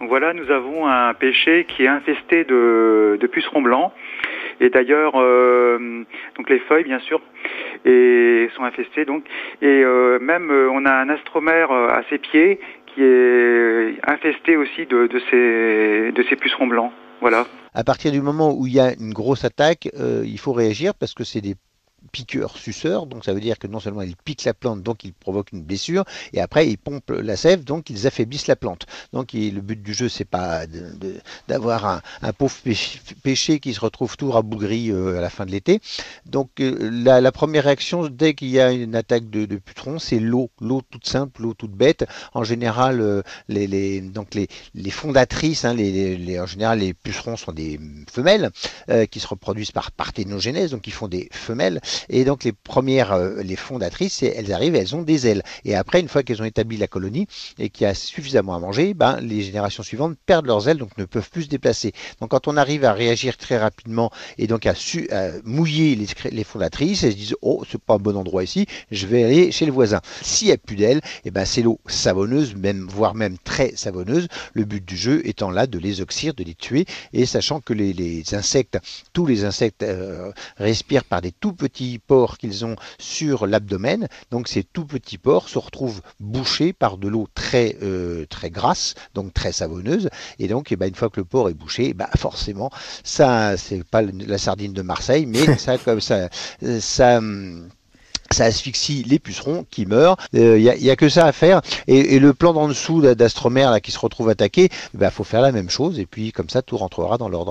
Voilà, nous avons un pêcher qui est infesté de, de pucerons blancs. Et d'ailleurs, euh, donc les feuilles, bien sûr, et sont infestées. Donc, et euh, même euh, on a un astromère euh, à ses pieds qui est infesté aussi de, de ces de ces pucerons blancs. Voilà. À partir du moment où il y a une grosse attaque, euh, il faut réagir parce que c'est des piqueurs suceurs, donc ça veut dire que non seulement ils piquent la plante, donc ils provoquent une blessure, et après ils pompent la sève, donc ils affaiblissent la plante. Donc le but du jeu, c'est pas d'avoir un, pauvre péché, qui se retrouve tout rabougri euh, à la fin de l'été. Donc euh, la, première réaction, dès qu'il y a une attaque de, de c'est l'eau, l'eau toute simple, l'eau toute bête. En général, euh, les, donc les, fondatrices, hein, en général les pucerons sont des femelles qui se reproduisent par parthénogenèse, donc ils font des femelles. Et donc les premières, euh, les fondatrices, elles arrivent, elles ont des ailes. Et après, une fois qu'elles ont établi la colonie et qu'il y a suffisamment à manger, ben, les générations suivantes perdent leurs ailes, donc ne peuvent plus se déplacer. Donc quand on arrive à réagir très rapidement et donc à, mouiller les, fondatrices, elles se disent oh c'est pas un bon endroit ici, je vais aller chez le voisin. S'il n'y a plus d'ailes, et ben c'est l'eau savonneuse, même voire même très savonneuse. Le but du jeu étant là de les oxyre, de les tuer, et sachant que les, les insectes, tous les insectes euh, respirent par des tout petits pores qu'ils ont sur l'abdomen. Donc ces tout petits pores se retrouvent bouchés par de l'eau très euh, très grasse, donc très savonneuse. Et donc, eh ben, une fois que le port est bouché, bah forcément, ça, c'est pas la sardine de Marseille, mais ça, comme ça, euh, ça. ça asphyxie les pucerons qui meurent. Il n'y a, y a que ça à faire. Et, et le plan d'en dessous d'Astromère là, qui se retrouve attaqué, il faut faire la même chose. Et puis comme ça, tout rentrera dans l'ordre.